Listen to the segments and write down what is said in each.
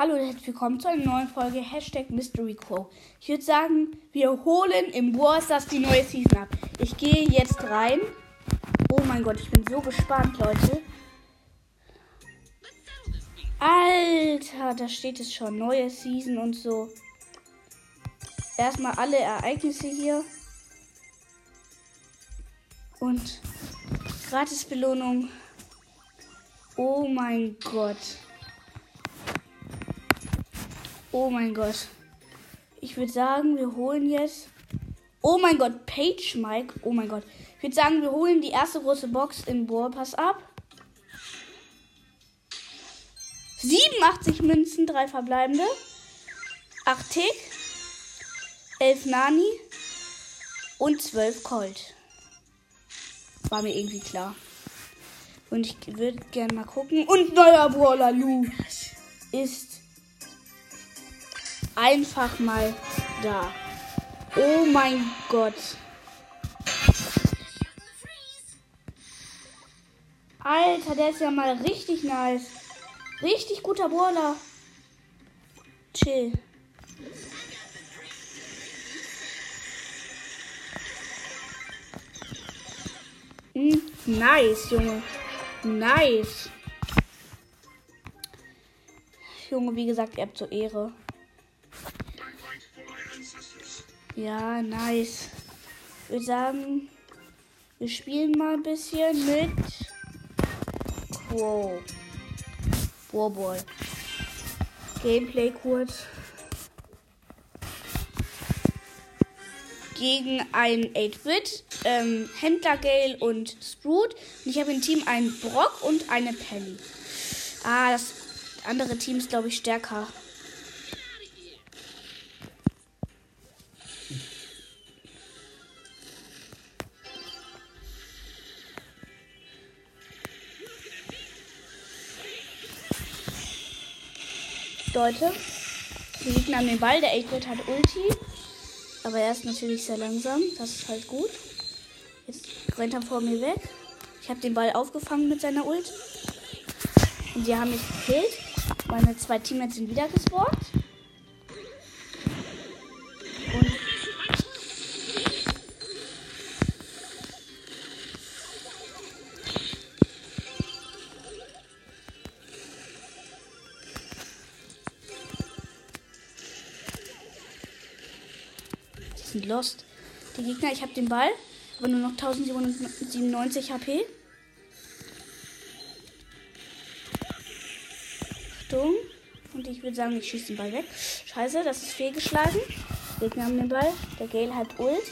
Hallo und herzlich willkommen zu einer neuen Folge Hashtag Mystery Crow. Ich würde sagen, wir holen im War Stars die neue Season ab. Ich gehe jetzt rein. Oh mein Gott, ich bin so gespannt, Leute. Alter, da steht es schon. Neue Season und so. Erstmal alle Ereignisse hier. Und Gratisbelohnung. Oh mein Gott. Oh mein Gott. Ich würde sagen, wir holen jetzt. Oh mein Gott, Page Mike. Oh mein Gott. Ich würde sagen, wir holen die erste große Box in Brawl Pass ab. 87 Münzen, drei verbleibende. 8 Tick. 11 Nani. Und 12 Colt. War mir irgendwie klar. Und ich würde gerne mal gucken. Und neuer Brawler Lu ist einfach mal da. Oh mein Gott. Alter, der ist ja mal richtig nice. Richtig guter Brawler. Chill. Hm, nice, Junge. Nice. Junge, wie gesagt, ihr habt zur Ehre. Ja, nice. Würde sagen, wir spielen mal ein bisschen mit. Wow. Wow, boy. Gameplay kurz. Gegen ein 8-Bit, ähm, Händler Gale und Sprout. Und ich habe im Team einen Brock und eine Penny. Ah, das andere Team ist, glaube ich, stärker. Leute. Wir Gegner an den Ball. Der 8 hat Ulti. Aber er ist natürlich sehr langsam. Das ist halt gut. Jetzt rennt er vor mir weg. Ich habe den Ball aufgefangen mit seiner Ult. Und sie haben mich gekillt. Meine zwei Teammates sind wieder gespawnt. Sind lost. Die Gegner, ich habe den Ball, aber nur noch 1097 HP. Achtung. Und ich würde sagen, ich schieße den Ball weg. Scheiße, das ist fehlgeschlagen. Gegner haben den Ball. Der Gale hat Ult.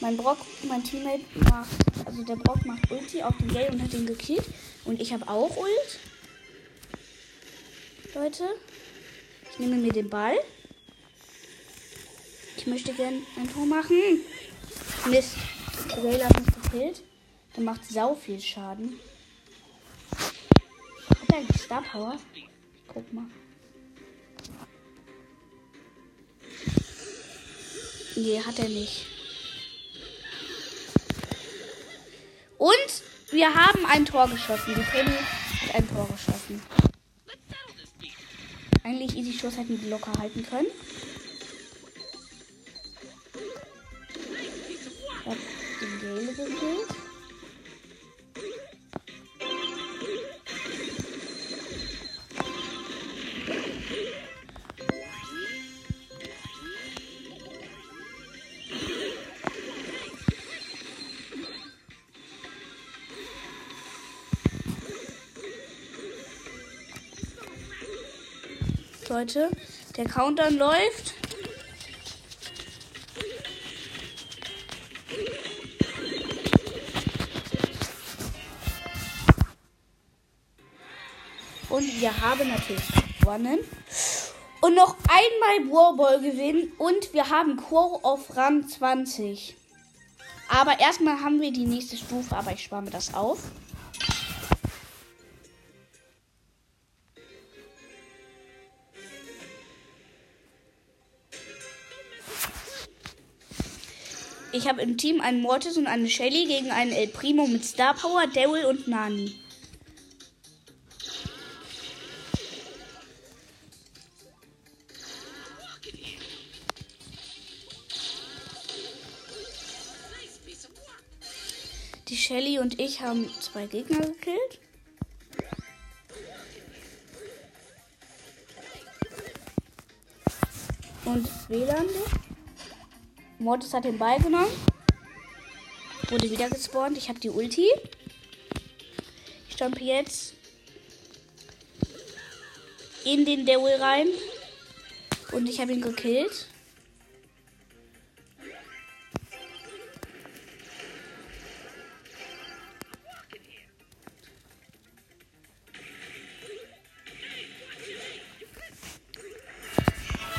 Mein Brock, mein Teammate macht, also der Brock macht Ulti auf den Gale und hat ihn gekillt. Und ich habe auch Ult. Leute, ich nehme mir den Ball. Ich möchte gern ein Tor machen. Mist. Gale hat mich gekillt. Der macht sau viel Schaden. Hat er eigentlich Star Power? Guck mal. Nee, hat er nicht. Und wir haben ein Tor geschossen. Die Penny hat ein Tor geschossen. Eigentlich easy Schuss hätten die locker halten können. Hab den Gale gekillt. Leute, der Countdown läuft. Wir haben natürlich gewonnen. Und noch einmal Warball gewinnen. Und wir haben Quo auf Rang 20. Aber erstmal haben wir die nächste Stufe, aber ich spare mir das auf. Ich habe im Team einen Mortis und eine Shelly gegen einen El Primo mit Star Power, Daryl und Nani. Shelly und ich haben zwei Gegner gekillt. Und WLAN. Mortis hat den Ball genommen. Wurde wieder gespawnt. Ich habe die Ulti. Ich jumpe jetzt in den Devil rein. Und ich habe ihn gekillt.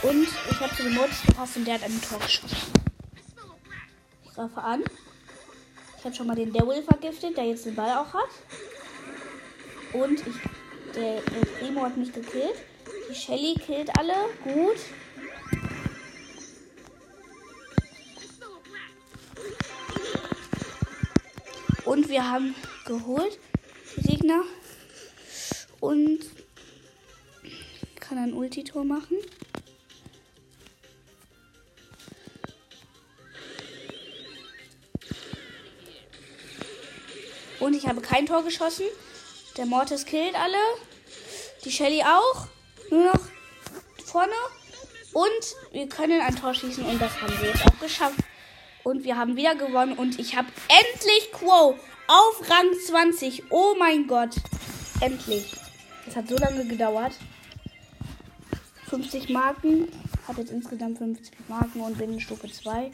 Und ich habe zu dem Modus gepasst und der hat ein Tor geschossen. Ich greife an. Ich habe schon mal den Devil vergiftet, der jetzt den Ball auch hat. Und ich, der, der Primo hat mich gekillt. Die Shelly killt alle. Gut. Und wir haben geholt, die Gegner. Und kann ein Ulti-Tor machen. Und ich habe kein Tor geschossen. Der Mortis killt alle. Die Shelly auch. Nur noch vorne. Und wir können ein Tor schießen und das haben wir jetzt auch geschafft. Und wir haben wieder gewonnen und ich habe endlich Quo auf Rang 20. Oh mein Gott. Endlich. Es hat so lange gedauert. 50 Marken. Habe jetzt insgesamt 50 Marken und bin in Stufe 2.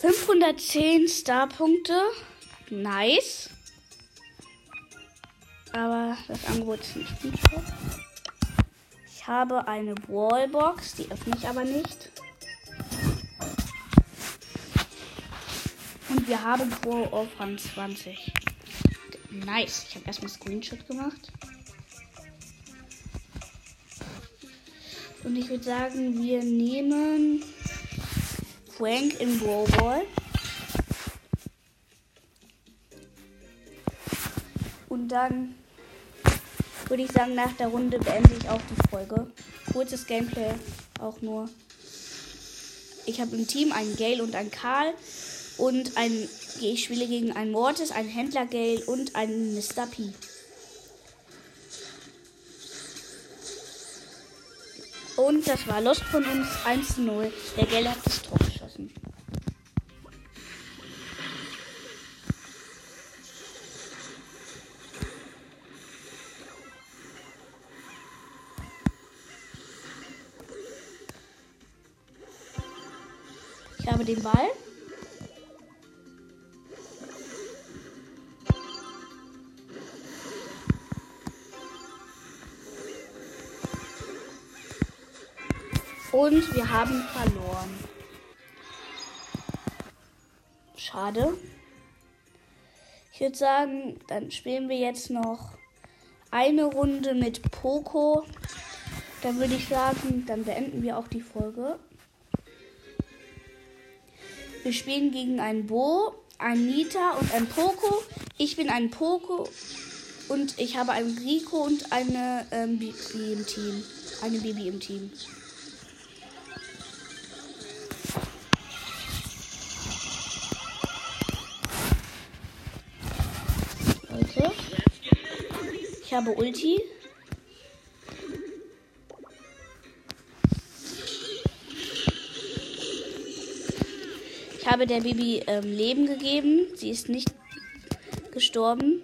510 Starpunkte. Nice. Aber das Angebot ist nicht gut. Ich habe eine Wallbox, die öffne ich aber nicht. Und wir haben Pro auf Rang 20. Nice. Ich habe erstmal Screenshot gemacht. Und ich würde sagen, wir nehmen Frank in Brawl Ball. Und dann würde ich sagen, nach der Runde beende ich auch die Folge. Kurzes Gameplay auch nur. Ich habe im Team einen Gale und einen Karl. Und ein, ich spiele gegen einen Mortis, einen Händler Gale und einen Mr. P. Und das war Lost von uns 1-0. Der Gale hat das Tor Ich habe den Ball. Und wir haben verloren. Schade. Ich würde sagen, dann spielen wir jetzt noch eine Runde mit Poco. Dann würde ich sagen, dann beenden wir auch die Folge. Wir spielen gegen einen Bo, einen Nita und einen Poco. Ich bin ein Poco und ich habe einen Rico und eine ähm, Bibi im Team. Eine Bibi im Team. Leute. Ich habe Ulti. Habe der Bibi ähm, Leben gegeben. Sie ist nicht gestorben.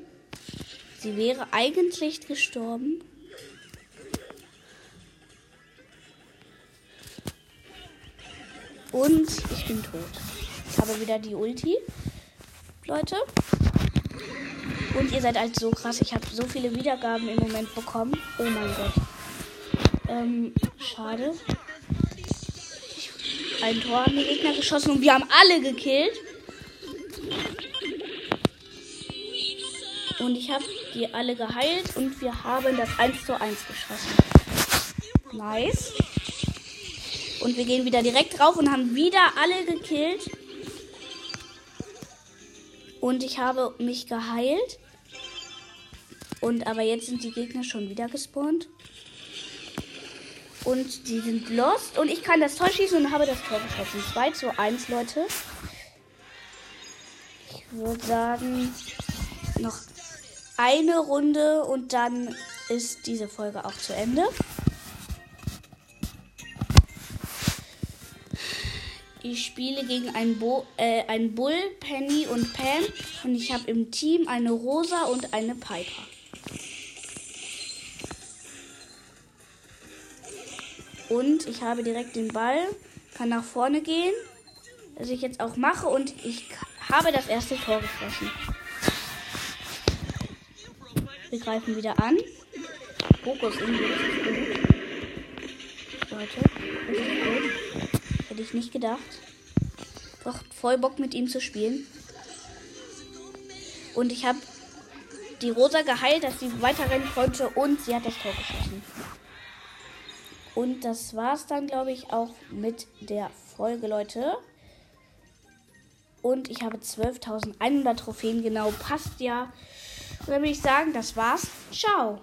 Sie wäre eigentlich gestorben. Und ich bin tot. Ich habe wieder die Ulti. Leute. Und ihr seid halt so krass. Ich habe so viele Wiedergaben im Moment bekommen. Oh mein Gott. Ähm, schade. Ein Tor haben die Gegner geschossen und wir haben alle gekillt. Und ich habe die alle geheilt und wir haben das 1 zu 1 geschossen. Nice. Und wir gehen wieder direkt drauf und haben wieder alle gekillt. Und ich habe mich geheilt. Und aber jetzt sind die Gegner schon wieder gespawnt. Und die sind lost. Und ich kann das Tor schießen und habe das Tor geschossen. 2 zu 1, Leute. würde sagen, noch eine Runde und dann ist diese Folge auch zu Ende. Ich spiele gegen einen, Bo äh, einen Bull, Penny und Pam und ich habe im Team eine Rosa und eine Piper. Und ich habe direkt den Ball, kann nach vorne gehen, was ich jetzt auch mache und ich habe das erste Tor geschossen. Wir greifen wieder an. Fokus gut. Leute. Hätte ich nicht gedacht. Doch voll Bock mit ihm zu spielen. Und ich habe die Rosa geheilt, dass sie weiterrennen konnte und sie hat das Tor geschossen. Und das war's dann, glaube ich, auch mit der Folge, Leute. Und ich habe 12.100 Trophäen, genau, passt ja. Und dann würde ich sagen, das war's. Ciao.